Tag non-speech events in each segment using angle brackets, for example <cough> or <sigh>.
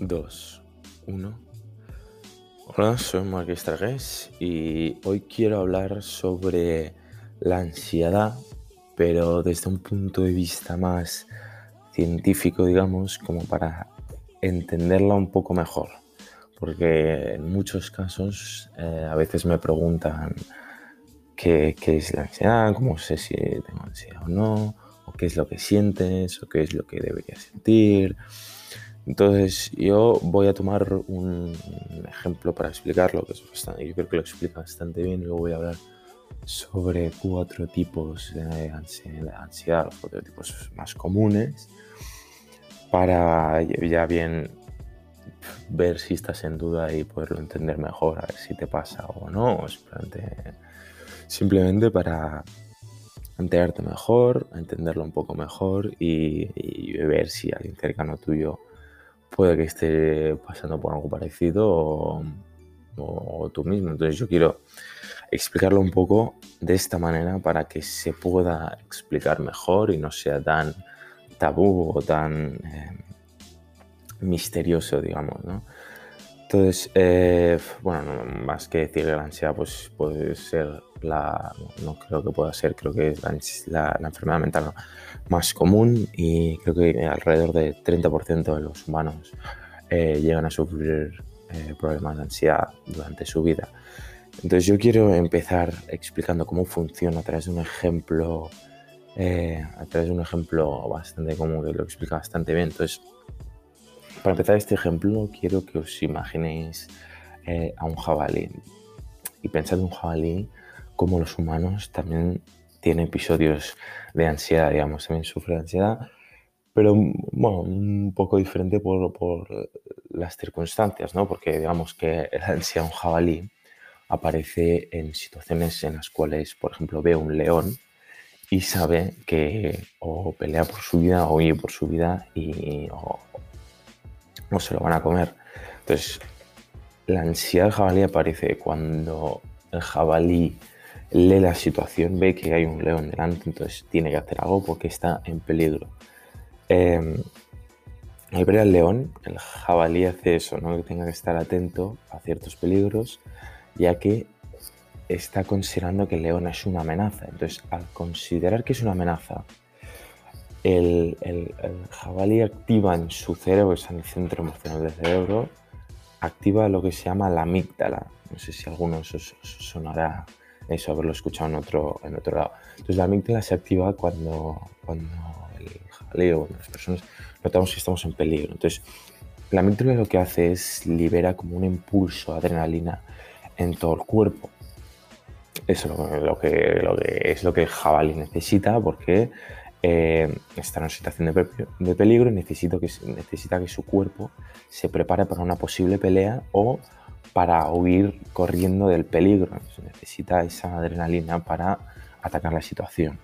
2, 1. Hola, soy Marqués Tragués y hoy quiero hablar sobre la ansiedad, pero desde un punto de vista más científico, digamos, como para entenderla un poco mejor. Porque en muchos casos eh, a veces me preguntan qué, qué es la ansiedad, cómo sé si tengo ansiedad o no, o qué es lo que sientes, o qué es lo que debería sentir. Entonces yo voy a tomar un ejemplo para explicarlo, que es bastante, yo creo que lo explica bastante bien, luego voy a hablar sobre cuatro tipos de ansiedad, los cuatro tipos más comunes, para ya bien ver si estás en duda y poderlo entender mejor, a ver si te pasa o no, simplemente para enterarte mejor, entenderlo un poco mejor y, y ver si alguien cercano tuyo puede que esté pasando por algo parecido o, tú mismo. Entonces yo quiero explicarlo un poco de esta manera para que se pueda explicar mejor y no sea tan tabú o tan eh, misterioso, digamos, ¿no? Entonces, eh, bueno, más que decir la ansiedad, pues puede ser la, no creo que pueda ser, creo que es la, enfermedad mental más común y creo que alrededor del 30% de los humanos eh, llegan a sufrir eh, problemas de ansiedad durante su vida. Entonces yo quiero empezar explicando cómo funciona a través de un ejemplo, a través de un ejemplo bastante común que lo explica bastante bien. Entonces, para empezar este ejemplo, quiero que os imaginéis eh, a un jabalí y pensad en un jabalí como los humanos también tiene episodios de ansiedad, digamos, también sufre de ansiedad, pero bueno, un poco diferente por, por las circunstancias, ¿no? Porque digamos que la ansiedad de un jabalí aparece en situaciones en las cuales, por ejemplo, ve un león y sabe que o pelea por su vida o huye por su vida y, o, no se lo van a comer. Entonces, la ansiedad del jabalí aparece cuando el jabalí lee la situación, ve que hay un león delante, entonces tiene que hacer algo porque está en peligro. Eh, al ver al león, el jabalí hace eso, ¿no? que tenga que estar atento a ciertos peligros, ya que está considerando que el león es una amenaza. Entonces, al considerar que es una amenaza, el, jabalí activa en su cerebro, que está en el centro emocional del cerebro, activa lo que se llama la amígdala. No sé si a algunos os, sonará eso, haberlo escuchado en otro, en otro lado. Entonces la amígdala se activa cuando, cuando el jabalí o las personas notamos que estamos en peligro. Entonces la amígdala lo que hace es libera como un impulso de adrenalina en todo el cuerpo. Eso es lo que, es lo que el jabalí necesita porque eh, está en una situación de, peligro y necesito que, necesita que su cuerpo se prepare para una posible pelea o para huir corriendo del peligro. necesita esa adrenalina para atacar la situación.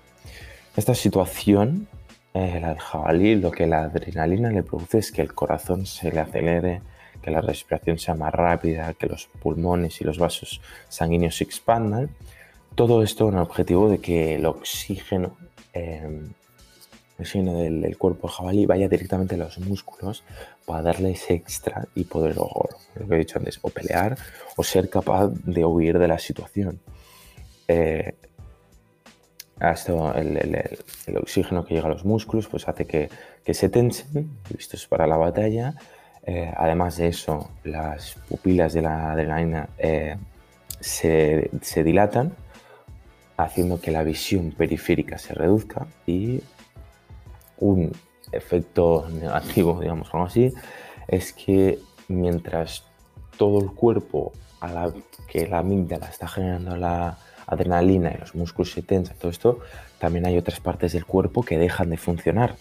Esta situación, eh, el jabalí, lo que la adrenalina le produce es que el corazón se le acelere, que la respiración sea más rápida, que los pulmones y los vasos sanguíneos se expandan. Todo esto con el objetivo de que el oxígeno eh, el signo del, cuerpo jabalí vaya directamente a los músculos para darle ese extra y poder, lo que he dicho antes, o pelear o ser capaz de huir de la situación. Eh, el, oxígeno que llega a los músculos pues hace que, se tensen, listos para la batalla. Eh, además de eso, las pupilas de la adrenalina eh, se, se dilatan, haciendo que la visión periférica se reduzca y un efecto negativo, digamos, algo así, es que mientras todo el cuerpo, a la que la amígdala está generando la adrenalina y los músculos se tensan, todo esto, también hay otras partes del cuerpo que dejan de funcionar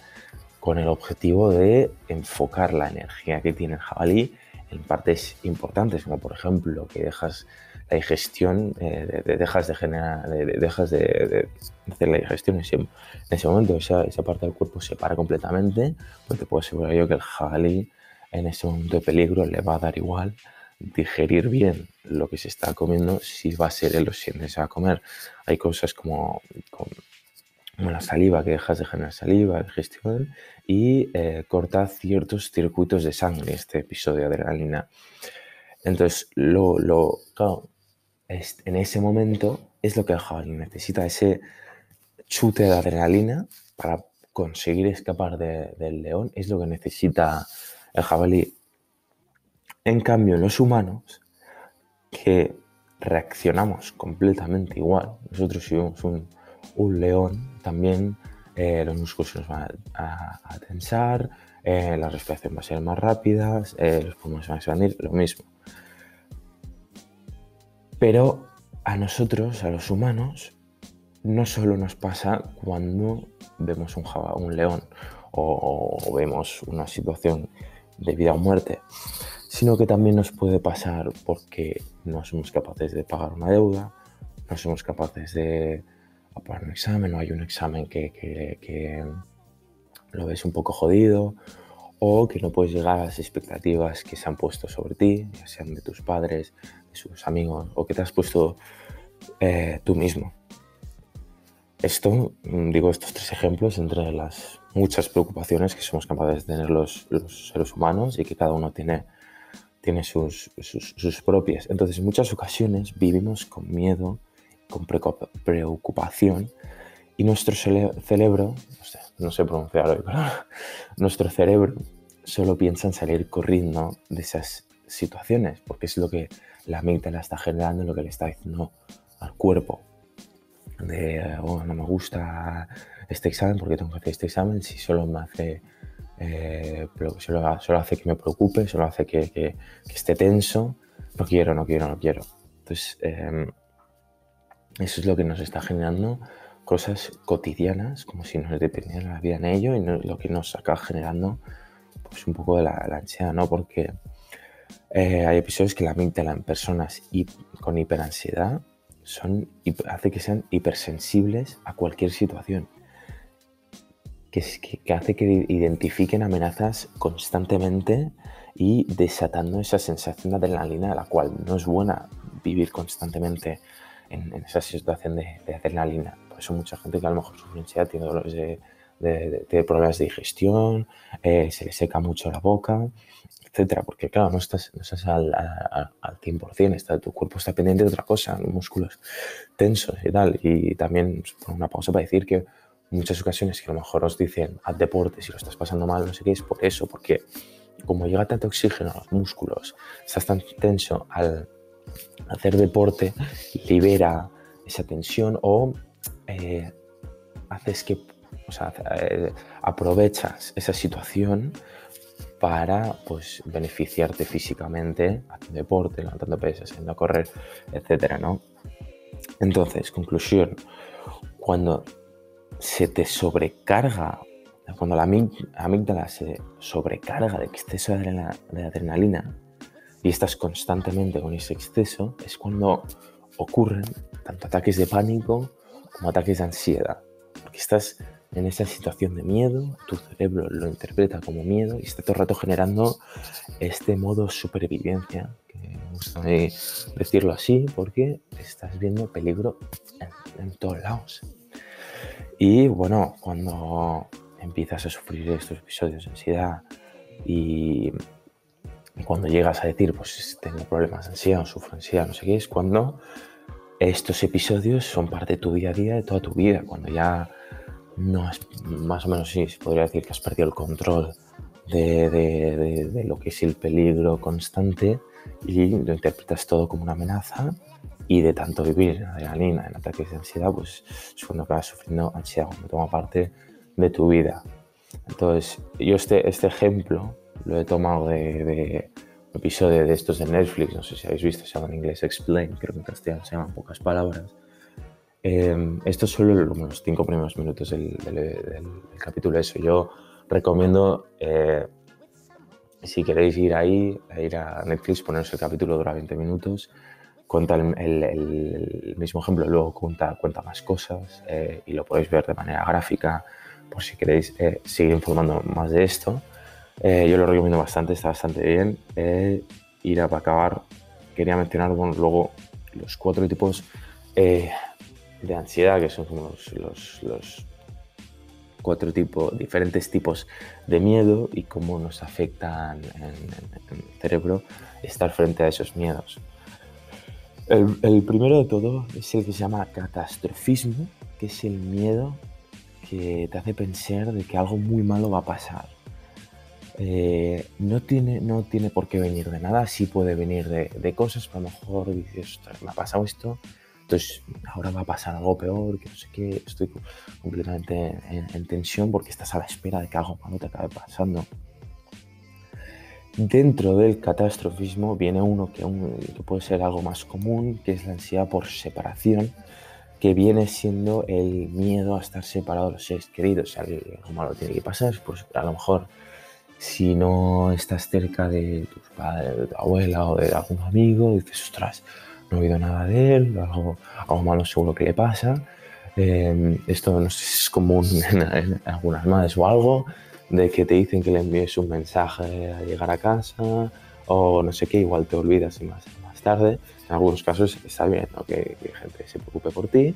con el objetivo de enfocar la energía que tiene el jabalí en partes importantes, como por ejemplo que dejas digestión, eh, dejas de generar, dejas de, hacer la digestión en ese, momento, esa, esa, parte del cuerpo se para completamente, pues te puedo asegurar yo que el jabalí en ese momento de peligro le va a dar igual digerir bien lo que se está comiendo si va a ser él o si se va a comer. Hay cosas como, la saliva, que dejas de generar saliva, digestión, y eh, corta ciertos circuitos de sangre, este episodio de adrenalina. Entonces, lo, lo en ese momento es lo que el jabalí necesita, ese chute de adrenalina para conseguir escapar del león, es lo que necesita el jabalí. En cambio, los humanos, que reaccionamos completamente igual, nosotros si vemos un, león, también eh, los músculos nos van a, tensar, eh, la respiración va a ser más rápida, eh, los pulmones van a expandir, lo mismo. Pero a nosotros, a los humanos, no solo nos pasa cuando vemos un, león o, vemos una situación de vida o muerte, sino que también nos puede pasar porque no somos capaces de pagar una deuda, no somos capaces de aprobar un examen o hay un examen que, que lo ves un poco jodido o que no puedes llegar a las expectativas que se han puesto sobre ti, ya sean de tus padres, sus amigos o que te has puesto eh, tú mismo. Esto, mm, digo estos tres ejemplos entre las muchas preocupaciones que somos capaces de tener los, seres humanos y que cada uno tiene, tiene sus, sus, propias. Entonces, en muchas ocasiones vivimos con miedo, con preocupación y nuestro cerebro, no sé, pronunciar hoy, <laughs> nuestro cerebro solo piensa en salir corriendo de esas situaciones, porque es lo que la la está generando, lo que le está diciendo al cuerpo. De, oh, no me gusta este examen porque tengo que hacer este examen, si solo me hace, eh, solo, solo, hace que me preocupe, solo hace que, que, esté tenso, no quiero, no quiero, no quiero. Entonces, em, eso es lo que nos está generando cosas cotidianas, como si nos dependiera la vida en ello, y lo que nos acaba generando pues un poco de la, ansiedad, ¿no? Porque eh, hay episodios que la amígdala en personas con hiperansiedad son, hace que sean hipersensibles a cualquier situación. Que, que, hace que identifiquen amenazas constantemente y desatando esa sensación de adrenalina, la cual no es buena vivir constantemente en, esa situación de, adrenalina. Por eso mucha gente que a lo mejor sufre ansiedad tiene dolores de, de, problemas de digestión, eh, se le seca mucho la boca, etcétera, porque claro, no estás, no estás al, al, 100%, está, tu cuerpo está pendiente de otra cosa, los músculos tensos y tal. Y también por una pausa para decir que muchas ocasiones que a lo mejor os dicen haz deporte si lo estás pasando mal, no sé qué, es por eso, porque como llega tanto oxígeno a los músculos, estás tan tenso al hacer deporte, libera esa tensión o eh, haces que o sea, eh, aprovechas esa situación para pues, beneficiarte físicamente, haciendo deporte, levantando pesas, yendo a correr, etcétera, ¿no? Entonces, conclusión, cuando se te sobrecarga, cuando la amígdala se sobrecarga de exceso de adrenalina y estás constantemente con ese exceso, es cuando ocurren tanto ataques de pánico como ataques de ansiedad, porque estás en esa situación de miedo, tu cerebro lo interpreta como miedo y está todo el rato generando este modo supervivencia, que me gusta decirlo así, porque estás viendo peligro en, todos lados. Y bueno, cuando empiezas a sufrir estos episodios de ansiedad y cuando llegas a decir, pues tengo problemas de ansiedad sufro ansiedad, no sé qué, es cuando estos episodios son parte de tu día a día, de toda tu vida, cuando ya no, más o menos sí, se podría decir que has perdido el control de, lo que es el peligro constante y lo interpretas todo como una amenaza y de tanto vivir en adrenalina, en ataques de ansiedad, pues es cuando acabas sufriendo ansiedad, cuando toma parte de tu vida. Entonces, yo este, este ejemplo lo he tomado de, un episodio de estos de Netflix, no sé si habéis visto, se llama en inglés Explain, creo que en castellano se llaman pocas palabras, eh, esto es solo los cinco primeros minutos del, capítulo. Eso yo recomiendo, eh, si queréis ir ahí, ir a Netflix, poneros el capítulo, dura 20 minutos, cuenta el, mismo ejemplo, luego cuenta, cuenta más cosas eh, y lo podéis ver de manera gráfica por si queréis seguir informando más de esto. yo lo recomiendo bastante, está bastante bien. ir a acabar, quería mencionar luego los cuatro tipos de ansiedad, que son los, los, cuatro tipos, diferentes tipos de miedo y cómo nos afectan en, el cerebro estar frente a esos miedos. El, primero de todo es el que se llama catastrofismo, que es el miedo que te hace pensar de que algo muy malo va a pasar. Eh, no, tiene, no tiene por qué venir de nada, sí puede venir de, cosas, a lo mejor dices, me ha pasado esto, entonces ahora va a pasar algo peor, que no sé qué, estoy completamente en, tensión porque estás a la espera de que algo malo te acabe pasando. Dentro del catastrofismo viene uno que, que puede ser algo más común, que es la ansiedad por separación, que viene siendo el miedo a estar separado de los seres queridos. Algo malo tiene que pasar, pues a lo mejor si no estás cerca de tus padres, de tu abuela o de algún amigo, dices, ostras, no he oído nada de él, algo, algo malo seguro que le pasa. Em, esto no sé si es común <laughs> en, algunas madres o algo, de que te dicen que le envíes un mensaje a llegar a casa o no sé qué, igual te olvidas y más, más tarde. En algunos casos está bien que, gente se preocupe por ti,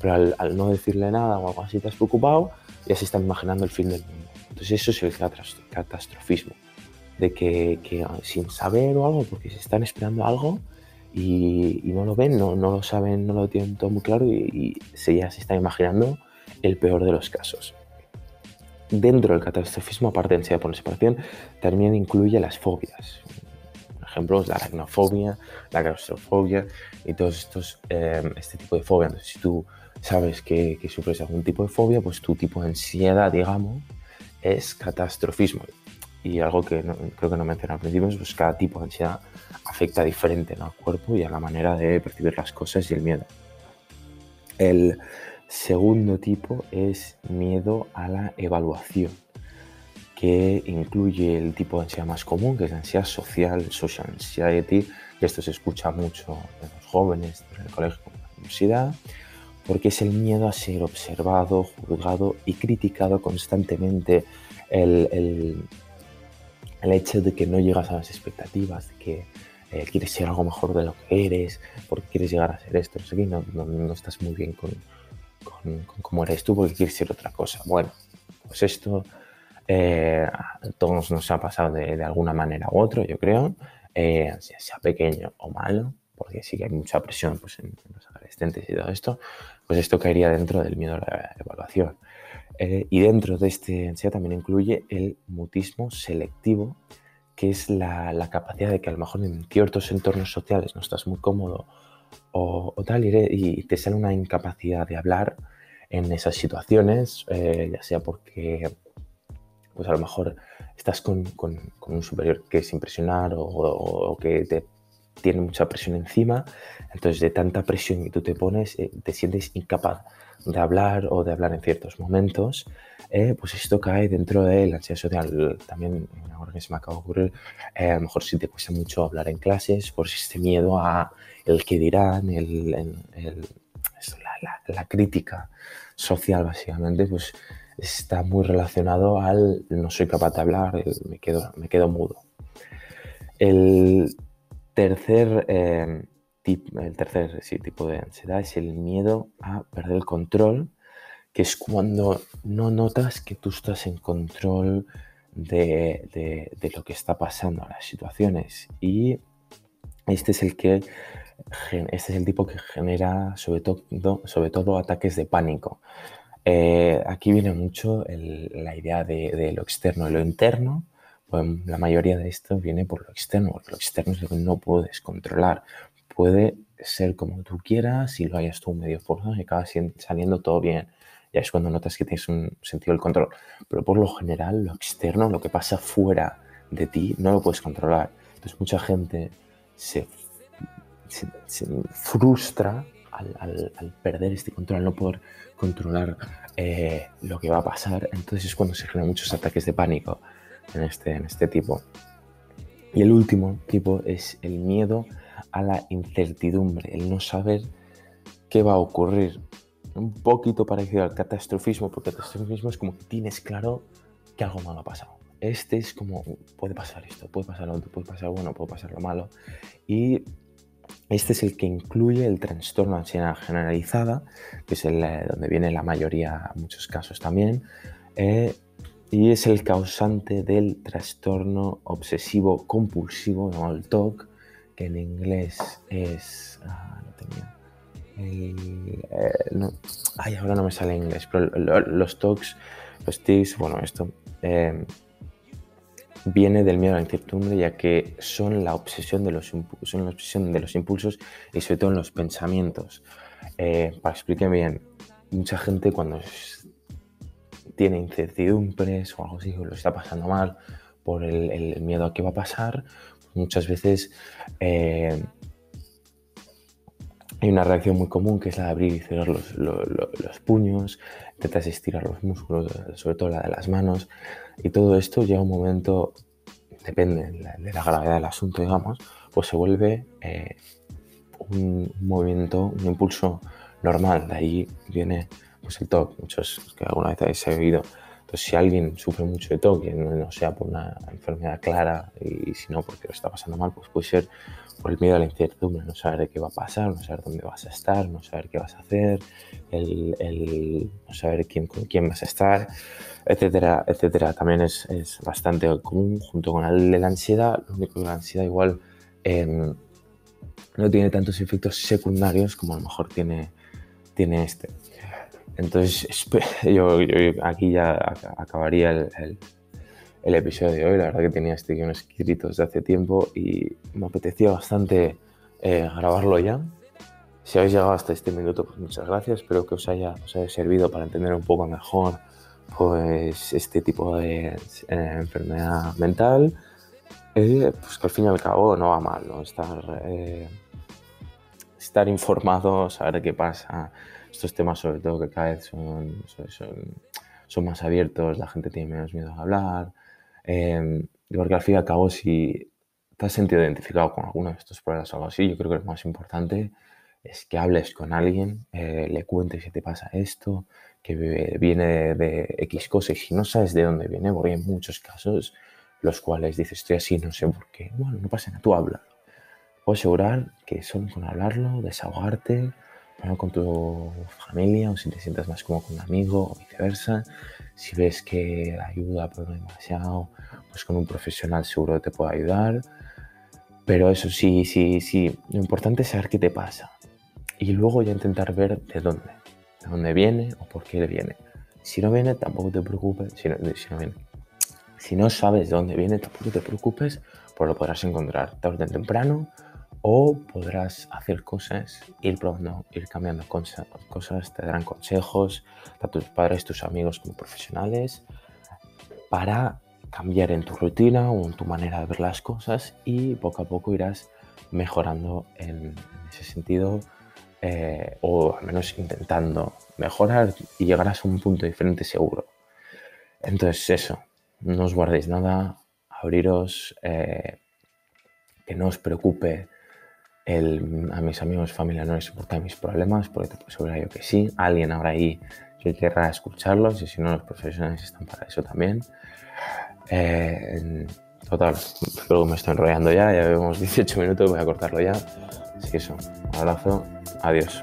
pero al, no decirle nada o algo así te has preocupado, ya se están imaginando el fin del mundo. Entonces eso es el catastrofismo, de que, que sin saber o algo, porque se están esperando algo, y, no lo ven, no, no, lo saben, no lo tienen todo muy claro y, se, ya se está imaginando el peor de los casos. Dentro del catastrofismo, aparte de ansiedad por separación, también incluye las fobias. Por ejemplo, la aracnofobia, la claustrofobia y todos estos, eh, este tipo de fobia. Entonces, si tú sabes que, que, sufres algún tipo de fobia, pues tu tipo de ansiedad, digamos, es catastrofismo. Y algo que creo que no mencioné al principio es pues cada tipo de ansiedad afecta diferente al cuerpo y a la manera de percibir las cosas y el miedo. El segundo tipo es miedo a la evaluación, que incluye el tipo de ansiedad más común, que es la ansiedad social, social anxiety, que esto se escucha mucho en los jóvenes, en el colegio, en la universidad, porque es el miedo a ser observado, juzgado y criticado constantemente. El, el hecho de que no llegas a las expectativas, de que eh, quieres ser algo mejor de lo que eres, porque quieres llegar a ser esto, no sé qué, no, no, estás muy bien con, con, cómo eres tú porque quieres ser otra cosa. Bueno, pues esto eh, a todos nos ha pasado de, de, alguna manera u otra, yo creo, eh, sea pequeño o malo, porque sí que hay mucha presión pues, en, los adolescentes y todo esto, pues esto caería dentro del miedo a la evaluación. Y dentro de este ansiedad también incluye el mutismo selectivo, que es la, capacidad de que a lo mejor en ciertos entornos sociales no estás muy cómodo o, tal, y, te sale una incapacidad de hablar en esas situaciones, eh, ya sea porque pues a lo mejor estás con, un superior que es impresionar o, que te tiene mucha presión encima, entonces de tanta presión que tú te pones, eh, te sientes incapaz de hablar o de hablar en ciertos momentos, eh, pues esto cae dentro de la ansiedad social. También, ahora que se me acaba de ocurrir, eh, a lo mejor si te cuesta mucho hablar en clases, por este miedo a el que dirán, el, la, crítica social básicamente, pues está muy relacionado al no soy capaz de hablar, me, quedo, me quedo mudo. El tercer eh, el tercer tipo de ansiedad es el miedo a perder el control, que es cuando no notas que tú estás en control de, lo que está pasando las situaciones. Y este es el que este es el tipo que genera sobre todo, sobre todo ataques de pánico. Eh, aquí viene mucho la idea de, lo externo y lo interno. La mayoría de esto viene por lo externo, porque lo externo es lo que no puedes controlar puede ser como tú quieras y lo hayas tú medio forzado y acaba saliendo todo bien. Ya es cuando notas que tienes un sentido del control. Pero por lo general, lo externo, lo que pasa fuera de ti, no lo puedes controlar. Entonces mucha gente se, frustra al, perder este control, al no poder controlar eh, lo que va a pasar. Entonces es cuando se generan muchos ataques de pánico en este, en este tipo. Y el último tipo es el miedo a la incertidumbre, el no saber qué va a ocurrir. Un poquito parecido al catastrofismo, porque el catastrofismo es como que tienes claro que algo malo ha pasado. Este es como, puede pasar esto, puede pasar lo otro, puede pasar bueno, puede pasar lo malo. Y este es el que incluye el trastorno de ansiedad generalizada, que es el, eh, donde viene la mayoría, muchos casos también, eh, y es el causante del trastorno obsesivo compulsivo llamado el TOC, que en inglés es... Ah, no tenía. Eh, ay, ahora no me sale en inglés, pero los TOCs, los TICs, bueno, esto eh, viene del miedo a la incertidumbre, ya que son la obsesión de los, son la obsesión de los impulsos y sobre todo en los pensamientos. para explicar bien, mucha gente cuando tiene incertidumbres o algo así, o lo está pasando mal por el, miedo a qué va a pasar, muchas veces eh, hay una reacción muy común que es la de abrir y cerrar los, puños, intentas estirar los músculos, sobre todo la de las manos, y todo esto llega un momento, depende de la gravedad del asunto, digamos, pues se vuelve eh, un movimiento, un impulso normal. De ahí viene pues el TOC, muchos que alguna vez habéis oído. Entonces, si alguien sufre mucho de TOC, no, no sea por una enfermedad clara y si no porque lo está pasando mal, pues puede ser por el miedo a la incertidumbre, no saber de qué va a pasar, no saber dónde vas a estar, no saber qué vas a hacer, el, el no saber quién, con quién vas a estar, etcétera, etcétera. También es, es bastante común junto con el de la ansiedad. Lo único que la ansiedad igual eh, no tiene tantos efectos secundarios como a lo mejor tiene, tiene este. Entonces, <laughs> yo, aquí ya acabaría el, el, episodio de hoy. La verdad que tenía este guion escrito desde hace tiempo y me apetecía bastante eh, grabarlo ya. Si habéis llegado hasta este minuto, pues muchas gracias. Espero que os haya, os haya servido para entender un poco mejor pues, este tipo de eh, enfermedad mental. Eh, pues que al fin y al cabo no va mal, ¿no? Estar estar informado, saber qué pasa. Estos temas sobre todo que cada vez son, son, más abiertos, la gente tiene menos miedo a hablar. Eh, porque al fin y al cabo, si te has sentido identificado con alguno de estos problemas o algo así, yo creo que lo más importante es que hables con alguien, eh, le cuentes si te pasa esto, que viene de, X cosas y si no sabes de dónde viene, porque hay muchos casos los cuales dices estoy así, no sé por qué. Bueno, no pasa nada, tú habla puedo asegurar que solo con hablarlo, desahogarte, hablar con tu familia o si te sientas más como con un amigo o viceversa, si ves que la ayuda pero no demasiado, pues con un profesional seguro te puede ayudar. Pero eso sí, sí, sí, lo importante es saber qué te pasa y luego ya intentar ver de dónde, de dónde viene o por qué le viene. Si no viene, tampoco te preocupes, si no, si no viene. Si no sabes de dónde viene, tampoco te preocupes, pues lo podrás encontrar tarde o temprano o podrás hacer cosas, ir probando, ir cambiando cosas, te darán consejos, tanto tus padres, tus amigos como profesionales, para cambiar en tu rutina o en tu manera de ver las cosas y poco a poco irás mejorando en, ese sentido eh, o al menos intentando mejorar y llegarás a un punto diferente seguro. Entonces eso, no os guardéis nada, abriros, eh, que no os preocupe a mis amigos, familia no les importan mis problemas, porque te puedo yo que sí. Alguien habrá ahí que querrá escucharlos y si no, los profesionales están para eso también. Eh, total, creo que me estoy enrollando ya, ya vemos 18 minutos, voy a cortarlo ya. Así que eso, un abrazo, adiós.